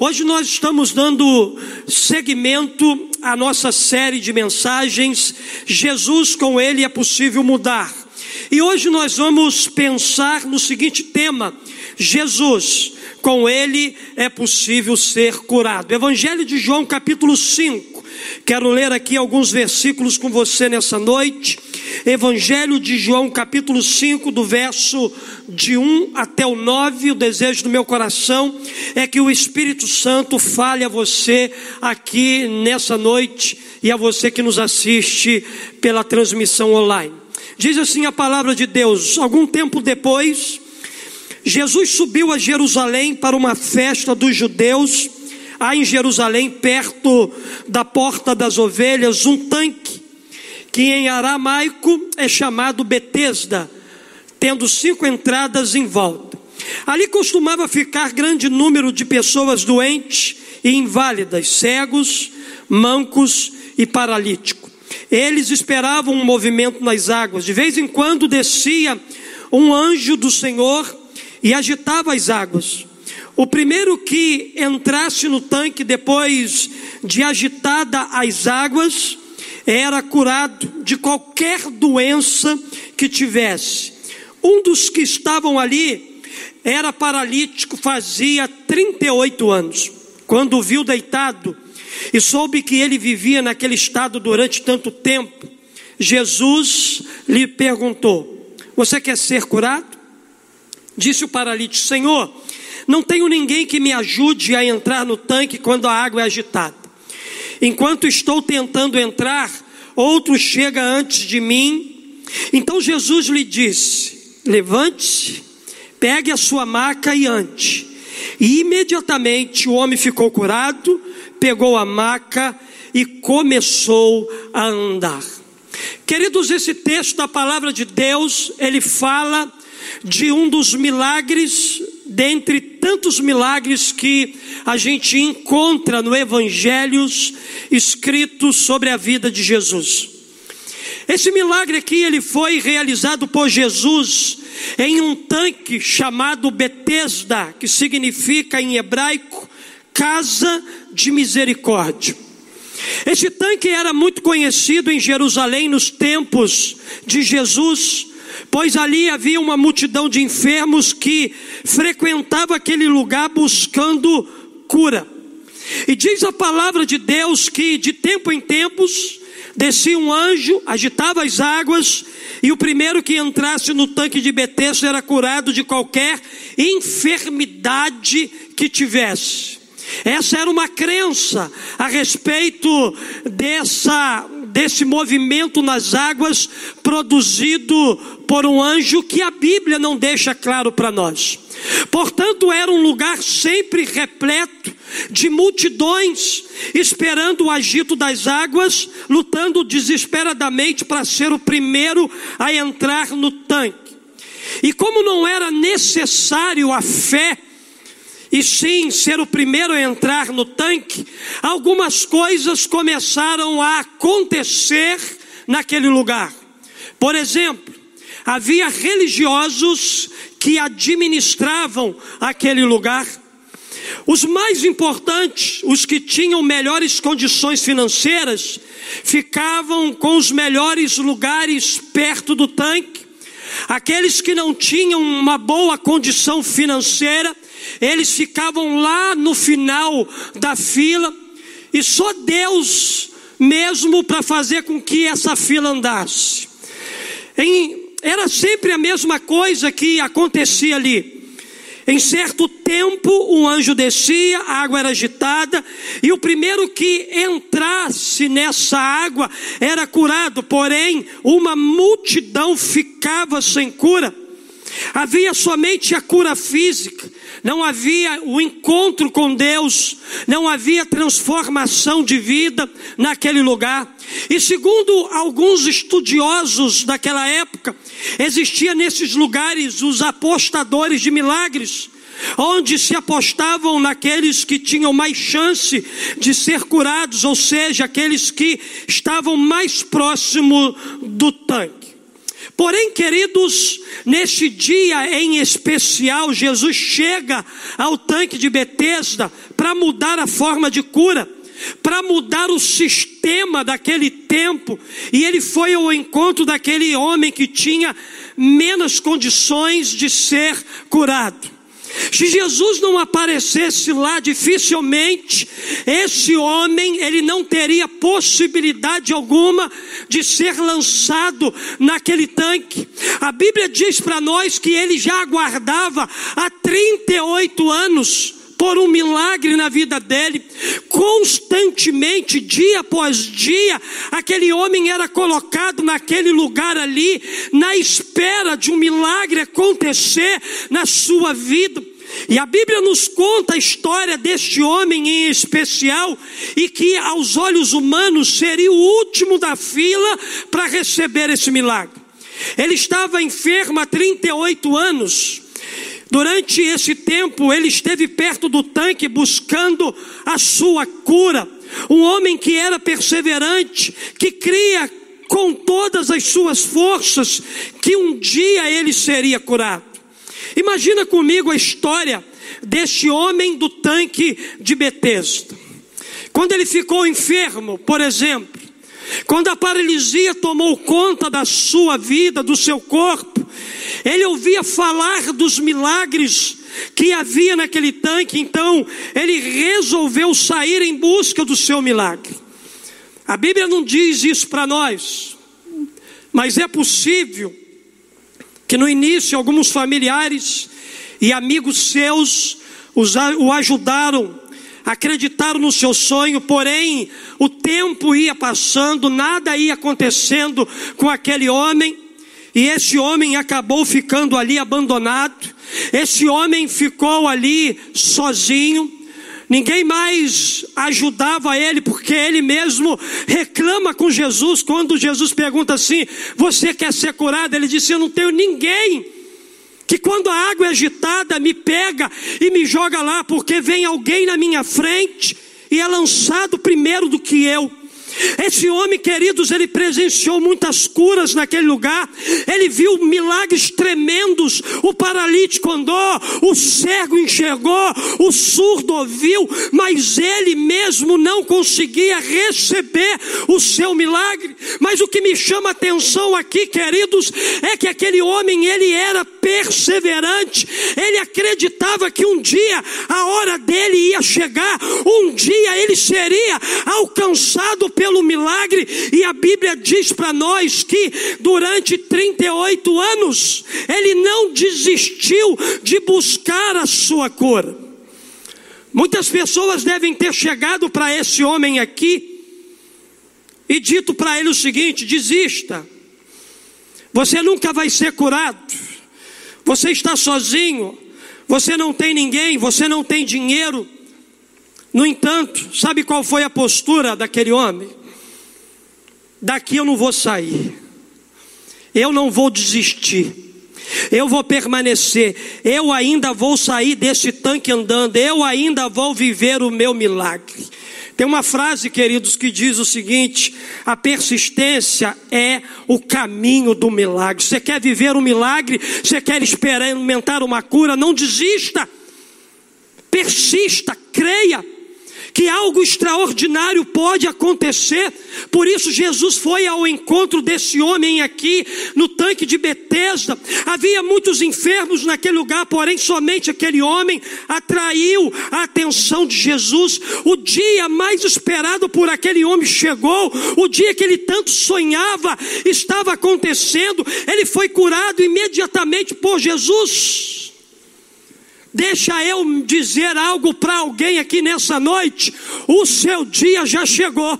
Hoje nós estamos dando seguimento à nossa série de mensagens. Jesus, com Ele é possível mudar. E hoje nós vamos pensar no seguinte tema: Jesus, com Ele é possível ser curado. Evangelho de João, capítulo 5. Quero ler aqui alguns versículos com você nessa noite. Evangelho de João, capítulo 5, do verso de 1 até o 9. O desejo do meu coração é que o Espírito Santo fale a você aqui nessa noite e a você que nos assiste pela transmissão online. Diz assim a palavra de Deus: algum tempo depois, Jesus subiu a Jerusalém para uma festa dos judeus. Há em Jerusalém, perto da porta das ovelhas, um tanque que em aramaico é chamado Betesda, tendo cinco entradas em volta. Ali costumava ficar grande número de pessoas doentes e inválidas, cegos, mancos e paralíticos. Eles esperavam um movimento nas águas. De vez em quando descia um anjo do Senhor e agitava as águas. O primeiro que entrasse no tanque depois de agitada as águas, era curado de qualquer doença que tivesse. Um dos que estavam ali era paralítico, fazia 38 anos. Quando o viu deitado e soube que ele vivia naquele estado durante tanto tempo, Jesus lhe perguntou: Você quer ser curado? Disse o paralítico: Senhor, não tenho ninguém que me ajude a entrar no tanque quando a água é agitada. Enquanto estou tentando entrar, outro chega antes de mim. Então Jesus lhe disse: Levante-se, pegue a sua maca e ande. E imediatamente o homem ficou curado, pegou a maca e começou a andar. Queridos, esse texto da palavra de Deus, ele fala de um dos milagres dentre tantos milagres que a gente encontra no Evangelhos escritos sobre a vida de Jesus. Esse milagre aqui ele foi realizado por Jesus em um tanque chamado Betesda, que significa em hebraico casa de misericórdia. Esse tanque era muito conhecido em Jerusalém nos tempos de Jesus pois ali havia uma multidão de enfermos que frequentava aquele lugar buscando cura. E diz a palavra de Deus que de tempo em tempos descia um anjo, agitava as águas, e o primeiro que entrasse no tanque de Betesda era curado de qualquer enfermidade que tivesse. Essa era uma crença a respeito dessa desse movimento nas águas produzido por um anjo que a Bíblia não deixa claro para nós. Portanto, era um lugar sempre repleto de multidões esperando o agito das águas, lutando desesperadamente para ser o primeiro a entrar no tanque. E como não era necessário a fé, e sim ser o primeiro a entrar no tanque, algumas coisas começaram a acontecer naquele lugar. Por exemplo, havia religiosos que administravam aquele lugar. Os mais importantes, os que tinham melhores condições financeiras, ficavam com os melhores lugares perto do tanque. Aqueles que não tinham uma boa condição financeira, eles ficavam lá no final da fila, e só Deus mesmo para fazer com que essa fila andasse. Em, era sempre a mesma coisa que acontecia ali. Em certo tempo, um anjo descia, a água era agitada, e o primeiro que entrasse nessa água era curado, porém, uma multidão ficava sem cura. Havia somente a cura física, não havia o encontro com Deus, não havia transformação de vida naquele lugar. E segundo alguns estudiosos daquela época, existia nesses lugares os apostadores de milagres, onde se apostavam naqueles que tinham mais chance de ser curados, ou seja, aqueles que estavam mais próximo do tanque. Porém, queridos, neste dia em especial, Jesus chega ao tanque de Betesda para mudar a forma de cura, para mudar o sistema daquele tempo, e ele foi ao encontro daquele homem que tinha menos condições de ser curado. Se Jesus não aparecesse lá, dificilmente esse homem ele não teria possibilidade alguma de ser lançado naquele tanque. A Bíblia diz para nós que ele já aguardava há 38 anos por um milagre na vida dele. Constantemente, dia após dia, aquele homem era colocado naquele lugar ali, na espera de um milagre acontecer na sua vida. E a Bíblia nos conta a história deste homem em especial, e que aos olhos humanos seria o último da fila para receber esse milagre. Ele estava enfermo há 38 anos. Durante esse tempo, ele esteve perto do tanque buscando a sua cura. Um homem que era perseverante, que cria com todas as suas forças que um dia ele seria curado. Imagina comigo a história deste homem do tanque de Betesda. Quando ele ficou enfermo, por exemplo, quando a paralisia tomou conta da sua vida, do seu corpo, ele ouvia falar dos milagres que havia naquele tanque, então ele resolveu sair em busca do seu milagre. A Bíblia não diz isso para nós, mas é possível que no início alguns familiares e amigos seus o ajudaram, acreditaram no seu sonho, porém o tempo ia passando, nada ia acontecendo com aquele homem. E esse homem acabou ficando ali abandonado. Esse homem ficou ali sozinho. Ninguém mais ajudava ele, porque ele mesmo reclama com Jesus. Quando Jesus pergunta assim: Você quer ser curado? Ele disse: Eu não tenho ninguém. Que quando a água é agitada me pega e me joga lá, porque vem alguém na minha frente e é lançado primeiro do que eu. Esse homem, queridos, ele presenciou muitas curas naquele lugar, ele viu milagres tremendos. O paralítico andou, o cego enxergou, o surdo ouviu, mas ele mesmo não conseguia receber o seu milagre. Mas o que me chama a atenção aqui, queridos, é que aquele homem, ele era perseverante, ele acreditava que um dia a hora dele ia chegar, um dia ele seria alcançado pelo milagre, e a Bíblia diz para nós que durante 38 anos ele não desistiu de buscar a sua cura. Muitas pessoas devem ter chegado para esse homem aqui e dito para ele o seguinte: desista, você nunca vai ser curado, você está sozinho, você não tem ninguém, você não tem dinheiro. No entanto, sabe qual foi a postura daquele homem? Daqui eu não vou sair, eu não vou desistir, eu vou permanecer, eu ainda vou sair desse tanque andando, eu ainda vou viver o meu milagre. Tem uma frase, queridos, que diz o seguinte: a persistência é o caminho do milagre. Você quer viver um milagre? Você quer experimentar uma cura? Não desista, persista, creia que algo extraordinário pode acontecer. Por isso Jesus foi ao encontro desse homem aqui no tanque de Betesda. Havia muitos enfermos naquele lugar, porém somente aquele homem atraiu a atenção de Jesus. O dia mais esperado por aquele homem chegou, o dia que ele tanto sonhava estava acontecendo. Ele foi curado imediatamente por Jesus. Deixa eu dizer algo para alguém aqui nessa noite: o seu dia já chegou.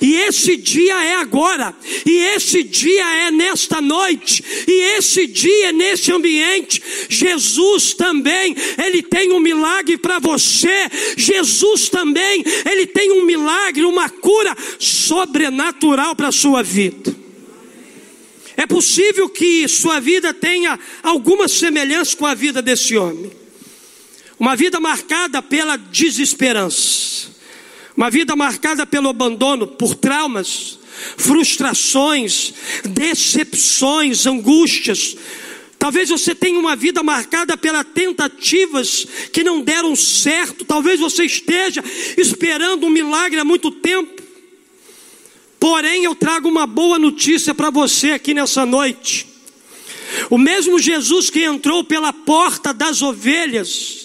E esse dia é agora, e esse dia é nesta noite, e esse dia é nesse ambiente. Jesus também, ele tem um milagre para você. Jesus também, ele tem um milagre, uma cura sobrenatural para a sua vida. É possível que sua vida tenha alguma semelhança com a vida desse homem. Uma vida marcada pela desesperança, uma vida marcada pelo abandono, por traumas, frustrações, decepções, angústias. Talvez você tenha uma vida marcada pelas tentativas que não deram certo. Talvez você esteja esperando um milagre há muito tempo. Porém, eu trago uma boa notícia para você aqui nessa noite. O mesmo Jesus que entrou pela porta das ovelhas,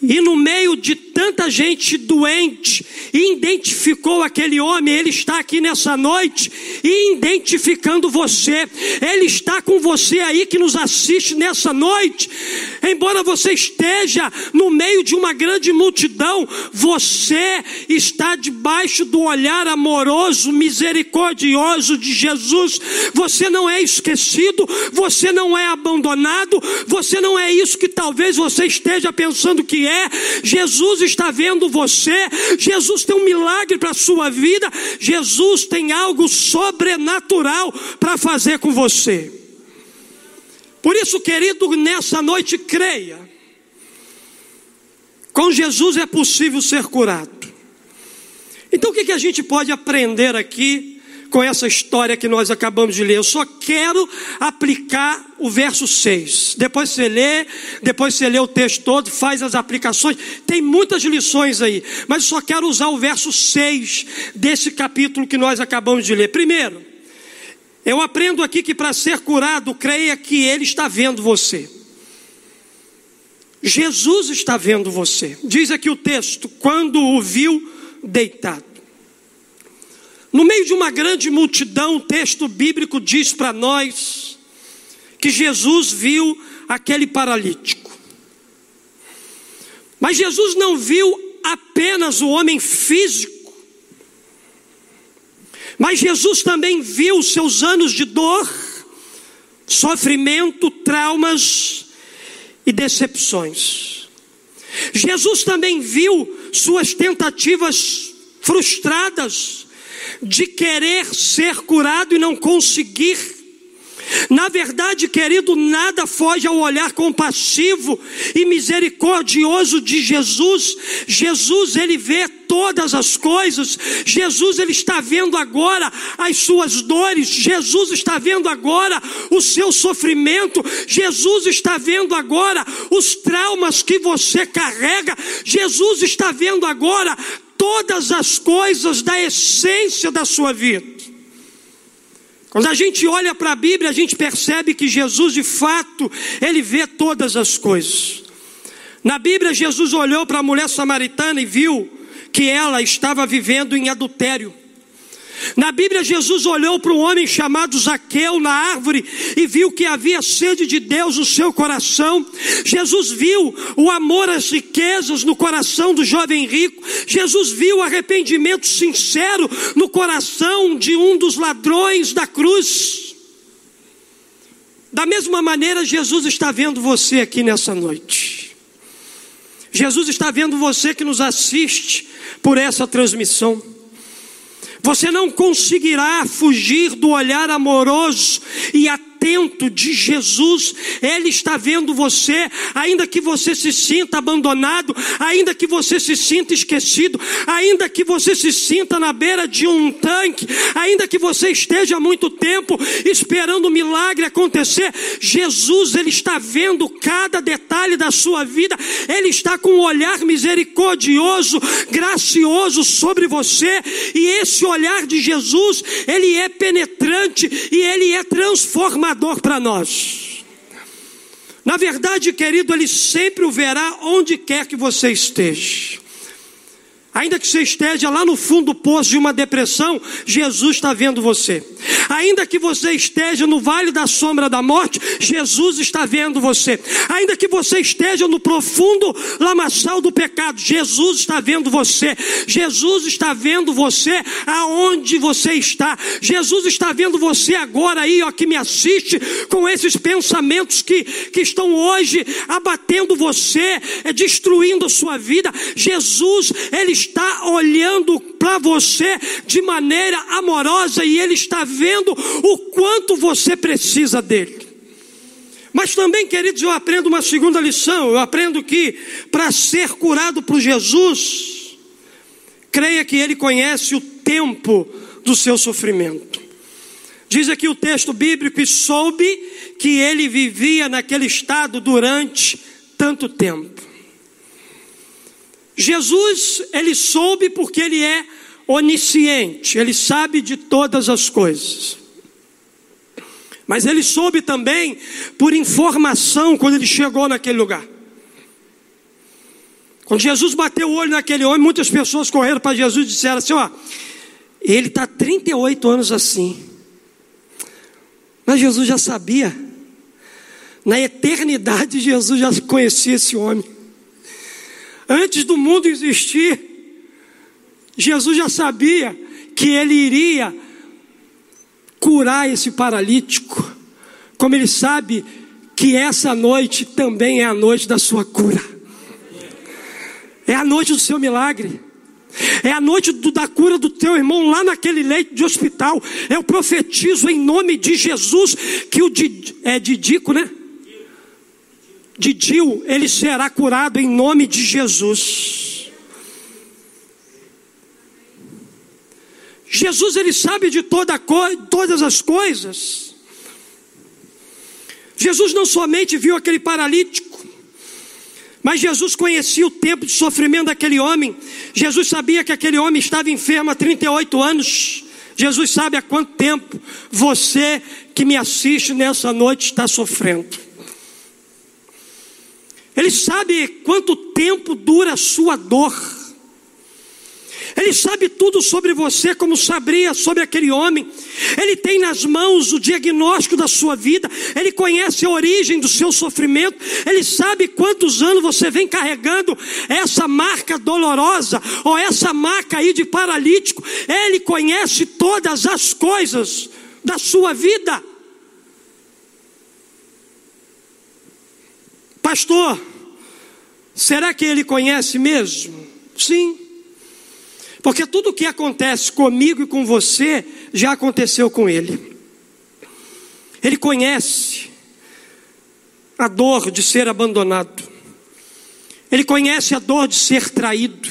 e no meio de tanta gente doente, identificou aquele homem, ele está aqui nessa noite, identificando você, ele está com você aí que nos assiste nessa noite, embora você esteja no meio de uma grande multidão, você está debaixo do olhar amoroso, misericordioso de Jesus, você não é esquecido, você não é abandonado, você não é isso que talvez você esteja pensando que é, Jesus está vendo você, Jesus tem um milagre para a sua vida, Jesus tem algo sobrenatural para fazer com você. Por isso, querido, nessa noite creia. Com Jesus é possível ser curado. Então, o que, que a gente pode aprender aqui com essa história que nós acabamos de ler. Eu só quero aplicar o verso 6. Depois você lê, depois você lê o texto todo, faz as aplicações. Tem muitas lições aí, mas eu só quero usar o verso 6 desse capítulo que nós acabamos de ler. Primeiro, eu aprendo aqui que para ser curado, creia que Ele está vendo você. Jesus está vendo você. Diz aqui o texto: quando o viu deitado. No meio de uma grande multidão, o texto bíblico diz para nós que Jesus viu aquele paralítico. Mas Jesus não viu apenas o homem físico, mas Jesus também viu seus anos de dor, sofrimento, traumas e decepções. Jesus também viu suas tentativas frustradas, de querer ser curado e não conseguir. Na verdade, querido, nada foge ao olhar compassivo e misericordioso de Jesus. Jesus, ele vê todas as coisas. Jesus, ele está vendo agora as suas dores. Jesus está vendo agora o seu sofrimento. Jesus está vendo agora os traumas que você carrega. Jesus está vendo agora todas as coisas da essência da sua vida. Quando a gente olha para a Bíblia, a gente percebe que Jesus, de fato, ele vê todas as coisas. Na Bíblia, Jesus olhou para a mulher samaritana e viu que ela estava vivendo em adultério. Na Bíblia, Jesus olhou para um homem chamado Zaqueu na árvore e viu que havia sede de Deus no seu coração. Jesus viu o amor às riquezas no coração do jovem rico. Jesus viu o arrependimento sincero no coração de um dos ladrões da cruz. Da mesma maneira, Jesus está vendo você aqui nessa noite. Jesus está vendo você que nos assiste por essa transmissão. Você não conseguirá fugir do olhar amoroso e atento de Jesus. Ele está vendo você, ainda que você se sinta abandonado, ainda que você se sinta esquecido, ainda que você se sinta na beira de um tanque, ainda que você esteja há muito tempo esperando o um milagre acontecer. Jesus, ele está vendo cada detalhe da sua vida. Ele está com um olhar misericordioso, gracioso sobre você, e esse olhar de Jesus, ele é penetrante e ele é transformador para nós. Na verdade, querido, ele sempre o verá onde quer que você esteja. Ainda que você esteja lá no fundo do poço de uma depressão, Jesus está vendo você. Ainda que você esteja no vale da sombra da morte, Jesus está vendo você. Ainda que você esteja no profundo lamaçal do pecado, Jesus está vendo você. Jesus está vendo você aonde você está. Jesus está vendo você agora aí, ó, que me assiste com esses pensamentos que, que estão hoje abatendo você, é, destruindo a sua vida. Jesus, Ele está olhando para você de maneira amorosa e Ele está vendo o quanto você precisa dele. Mas também, queridos, eu aprendo uma segunda lição. Eu aprendo que para ser curado por Jesus, creia que Ele conhece o tempo do seu sofrimento. Diz aqui o texto bíblico: e soube que ele vivia naquele estado durante tanto tempo. Jesus, ele soube porque ele é onisciente, ele sabe de todas as coisas. Mas ele soube também por informação quando ele chegou naquele lugar. Quando Jesus bateu o olho naquele homem, muitas pessoas correram para Jesus e disseram assim: Ó, ele está 38 anos assim. Mas Jesus já sabia. Na eternidade, Jesus já conhecia esse homem. Antes do mundo existir, Jesus já sabia que ele iria curar esse paralítico, como ele sabe que essa noite também é a noite da sua cura. É a noite do seu milagre. É a noite do, da cura do teu irmão lá naquele leito de hospital. Eu profetizo em nome de Jesus que o é Didico, né? Didil, ele será curado em nome de Jesus. Jesus ele sabe de toda todas as coisas. Jesus não somente viu aquele paralítico, mas Jesus conhecia o tempo de sofrimento daquele homem. Jesus sabia que aquele homem estava enfermo há 38 anos. Jesus sabe há quanto tempo você que me assiste nessa noite está sofrendo. Ele sabe quanto tempo dura a sua dor. Ele sabe tudo sobre você, como sabia sobre aquele homem. Ele tem nas mãos o diagnóstico da sua vida. Ele conhece a origem do seu sofrimento. Ele sabe quantos anos você vem carregando essa marca dolorosa ou essa marca aí de paralítico. Ele conhece todas as coisas da sua vida. Pastor, será que ele conhece mesmo? Sim. Porque tudo o que acontece comigo e com você já aconteceu com ele. Ele conhece a dor de ser abandonado. Ele conhece a dor de ser traído.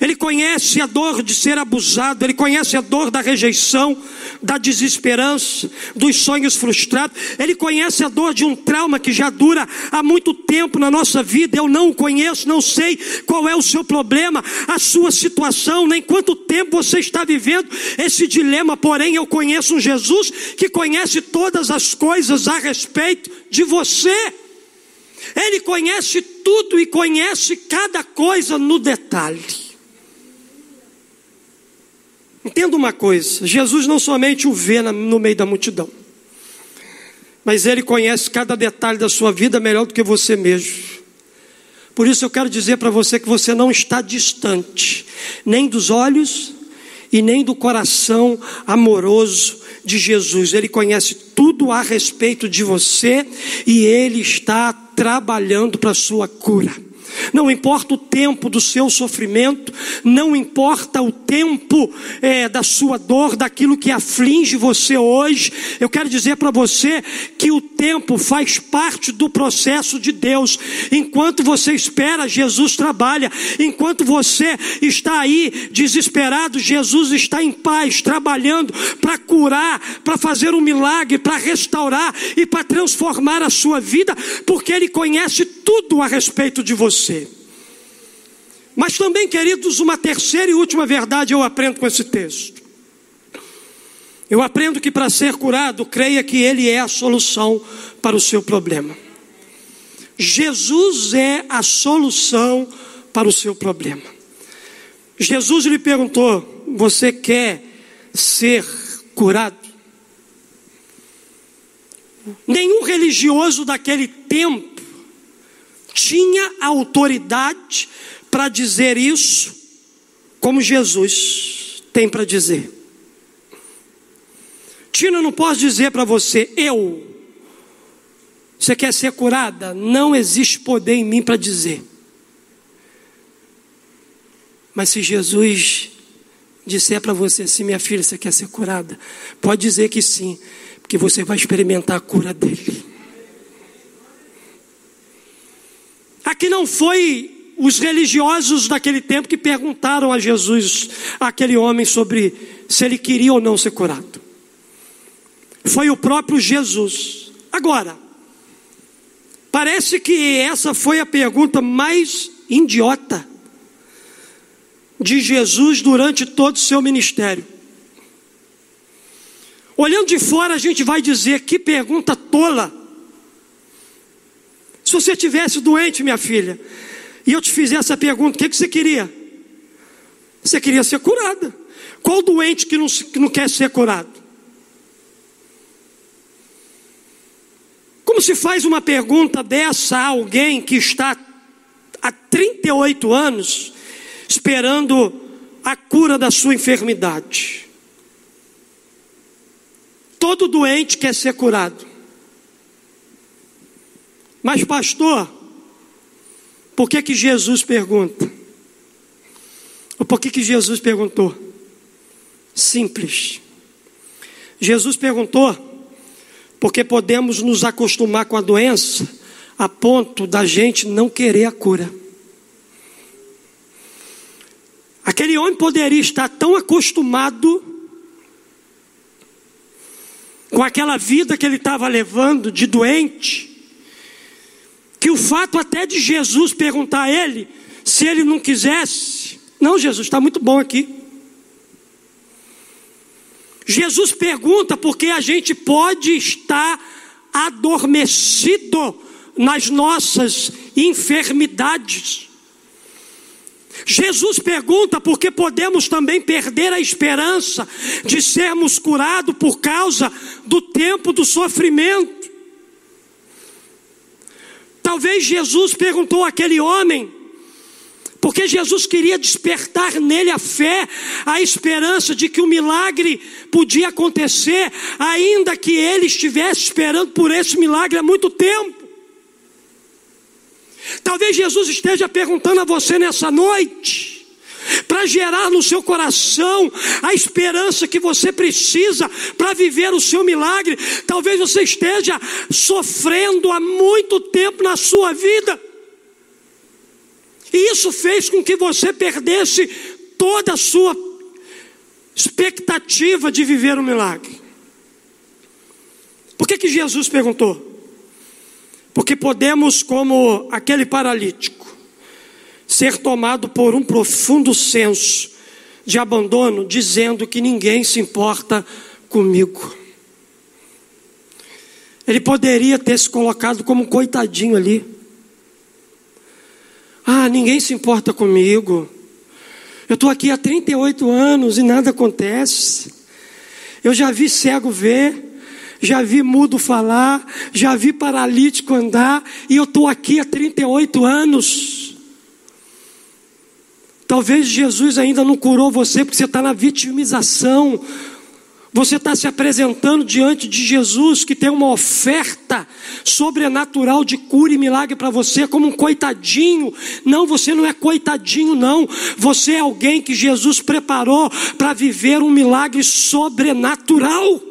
Ele conhece a dor de ser abusado, ele conhece a dor da rejeição, da desesperança, dos sonhos frustrados. Ele conhece a dor de um trauma que já dura há muito tempo na nossa vida. Eu não o conheço, não sei qual é o seu problema, a sua situação, nem quanto tempo você está vivendo esse dilema. Porém, eu conheço um Jesus que conhece todas as coisas a respeito de você. Ele conhece tudo e conhece cada coisa no detalhe. Entenda uma coisa: Jesus não somente o vê no meio da multidão, mas ele conhece cada detalhe da sua vida melhor do que você mesmo. Por isso eu quero dizer para você que você não está distante, nem dos olhos e nem do coração amoroso de Jesus. Ele conhece tudo a respeito de você e ele está trabalhando para a sua cura. Não importa o tempo do seu sofrimento, não importa o tempo é, da sua dor, daquilo que aflige você hoje. Eu quero dizer para você que o tempo faz parte do processo de Deus. Enquanto você espera, Jesus trabalha. Enquanto você está aí desesperado, Jesus está em paz, trabalhando para curar, para fazer um milagre, para restaurar e para transformar a sua vida, porque Ele conhece tudo a respeito de você você. Mas também, queridos, uma terceira e última verdade eu aprendo com esse texto. Eu aprendo que para ser curado, creia que Ele é a solução para o seu problema. Jesus é a solução para o seu problema. Jesus lhe perguntou: Você quer ser curado? Nenhum religioso daquele tempo tinha autoridade para dizer isso, como Jesus tem para dizer. Tina, não posso dizer para você, eu. Você quer ser curada? Não existe poder em mim para dizer. Mas se Jesus disser para você assim, minha filha, você quer ser curada? Pode dizer que sim, porque você vai experimentar a cura dele. Aqui não foi os religiosos daquele tempo que perguntaram a Jesus, aquele homem, sobre se ele queria ou não ser curado. Foi o próprio Jesus. Agora, parece que essa foi a pergunta mais idiota de Jesus durante todo o seu ministério. Olhando de fora, a gente vai dizer que pergunta tola. Se você tivesse doente, minha filha, e eu te fizesse essa pergunta, o que, que você queria? Você queria ser curada. Qual doente que não, que não quer ser curado? Como se faz uma pergunta dessa a alguém que está há 38 anos esperando a cura da sua enfermidade? Todo doente quer ser curado. Mas, pastor, por que que Jesus pergunta? Ou por que que Jesus perguntou? Simples. Jesus perguntou porque podemos nos acostumar com a doença a ponto da gente não querer a cura. Aquele homem poderia estar tão acostumado com aquela vida que ele estava levando de doente, fato até de Jesus perguntar a ele se ele não quisesse, não, Jesus, está muito bom aqui. Jesus pergunta porque a gente pode estar adormecido nas nossas enfermidades. Jesus pergunta porque podemos também perder a esperança de sermos curados por causa do tempo do sofrimento. Talvez Jesus perguntou àquele homem, porque Jesus queria despertar nele a fé, a esperança de que o milagre podia acontecer, ainda que ele estivesse esperando por esse milagre há muito tempo. Talvez Jesus esteja perguntando a você nessa noite, para gerar no seu coração a esperança que você precisa para viver o seu milagre. Talvez você esteja sofrendo há muito tempo na sua vida. E isso fez com que você perdesse toda a sua expectativa de viver o milagre. Por que, que Jesus perguntou? Porque podemos, como aquele paralítico, ser tomado por um profundo senso de abandono, dizendo que ninguém se importa comigo. Ele poderia ter se colocado como um coitadinho ali. Ah, ninguém se importa comigo. Eu estou aqui há 38 anos e nada acontece. Eu já vi cego ver, já vi mudo falar, já vi paralítico andar, e eu estou aqui há 38 anos. Talvez Jesus ainda não curou você porque você está na vitimização. Você está se apresentando diante de Jesus que tem uma oferta sobrenatural de cura e milagre para você, como um coitadinho. Não, você não é coitadinho, não. Você é alguém que Jesus preparou para viver um milagre sobrenatural.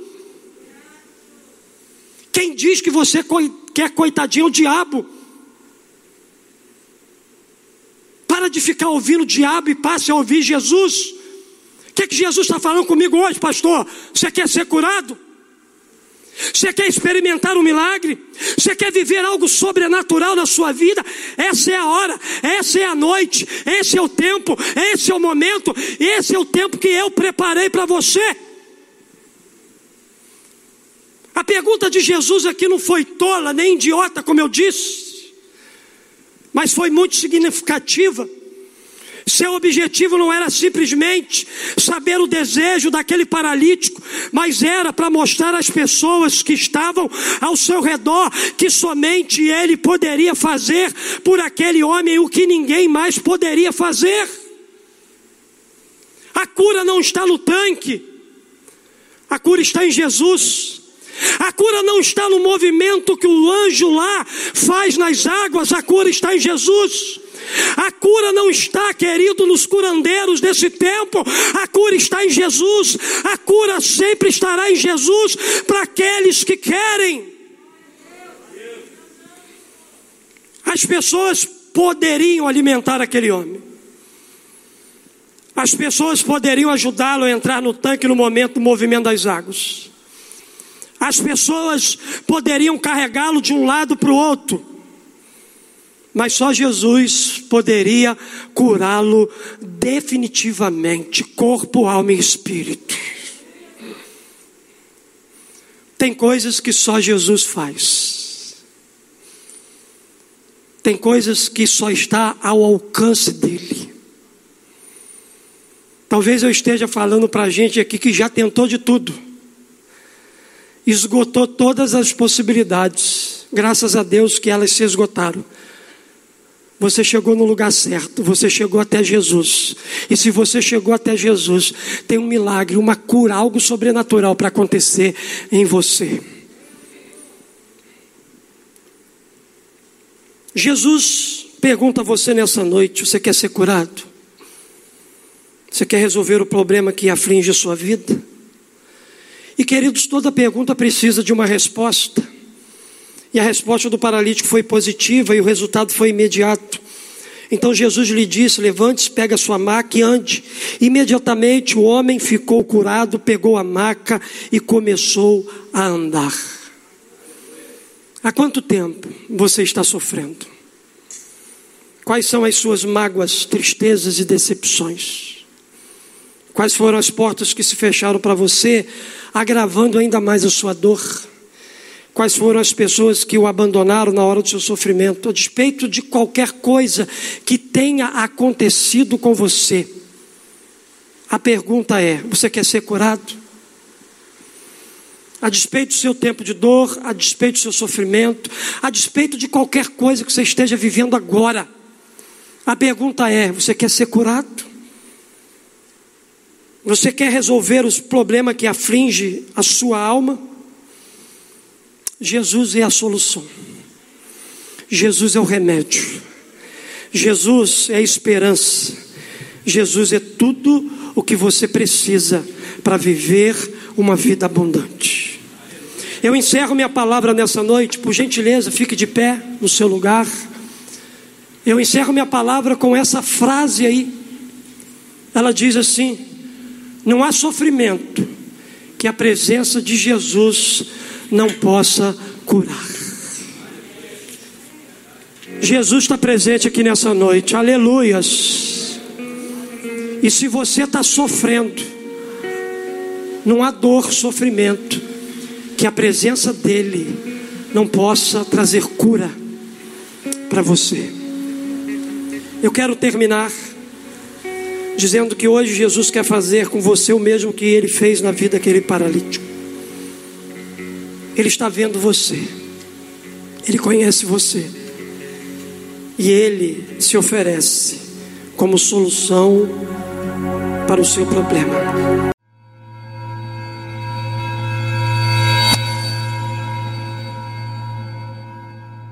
Quem diz que você quer coitadinho é o diabo. Para de ficar ouvindo o diabo e passe a ouvir Jesus. O que, é que Jesus está falando comigo hoje, pastor? Você quer ser curado? Você quer experimentar um milagre? Você quer viver algo sobrenatural na sua vida? Essa é a hora, essa é a noite, esse é o tempo, esse é o momento, esse é o tempo que eu preparei para você. A pergunta de Jesus aqui não foi tola nem idiota, como eu disse mas foi muito significativa. Seu objetivo não era simplesmente saber o desejo daquele paralítico, mas era para mostrar às pessoas que estavam ao seu redor que somente ele poderia fazer por aquele homem o que ninguém mais poderia fazer. A cura não está no tanque, a cura está em Jesus. A cura não está no movimento que o anjo lá faz nas águas, a cura está em Jesus. A cura não está, querido, nos curandeiros desse tempo, a cura está em Jesus. A cura sempre estará em Jesus para aqueles que querem. As pessoas poderiam alimentar aquele homem. As pessoas poderiam ajudá-lo a entrar no tanque no momento do movimento das águas. As pessoas poderiam carregá-lo de um lado para o outro, mas só Jesus poderia curá-lo definitivamente, corpo, alma e espírito. Tem coisas que só Jesus faz. Tem coisas que só está ao alcance dele. Talvez eu esteja falando para a gente aqui que já tentou de tudo, esgotou todas as possibilidades, graças a Deus que elas se esgotaram. Você chegou no lugar certo, você chegou até Jesus. E se você chegou até Jesus, tem um milagre, uma cura, algo sobrenatural para acontecer em você. Jesus pergunta a você nessa noite: você quer ser curado? Você quer resolver o problema que aflige a sua vida? E queridos, toda pergunta precisa de uma resposta. E a resposta do paralítico foi positiva e o resultado foi imediato. Então Jesus lhe disse: Levante-se, pega a sua maca e ande. Imediatamente o homem ficou curado, pegou a maca e começou a andar. Há quanto tempo você está sofrendo? Quais são as suas mágoas, tristezas e decepções? Quais foram as portas que se fecharam para você, agravando ainda mais a sua dor? Quais foram as pessoas que o abandonaram na hora do seu sofrimento, a despeito de qualquer coisa que tenha acontecido com você? A pergunta é: você quer ser curado? A despeito do seu tempo de dor, a despeito do seu sofrimento, a despeito de qualquer coisa que você esteja vivendo agora, a pergunta é: você quer ser curado? Você quer resolver os problemas que aflige a sua alma? Jesus é a solução. Jesus é o remédio. Jesus é a esperança. Jesus é tudo o que você precisa para viver uma vida abundante. Eu encerro minha palavra nessa noite, por gentileza, fique de pé no seu lugar. Eu encerro minha palavra com essa frase aí. Ela diz assim: Não há sofrimento que a presença de Jesus não possa curar. Jesus está presente aqui nessa noite, aleluias. E se você está sofrendo, não há dor, sofrimento, que a presença dEle não possa trazer cura para você. Eu quero terminar dizendo que hoje Jesus quer fazer com você o mesmo que Ele fez na vida daquele paralítico. Ele está vendo você, Ele conhece você, e Ele se oferece como solução para o seu problema.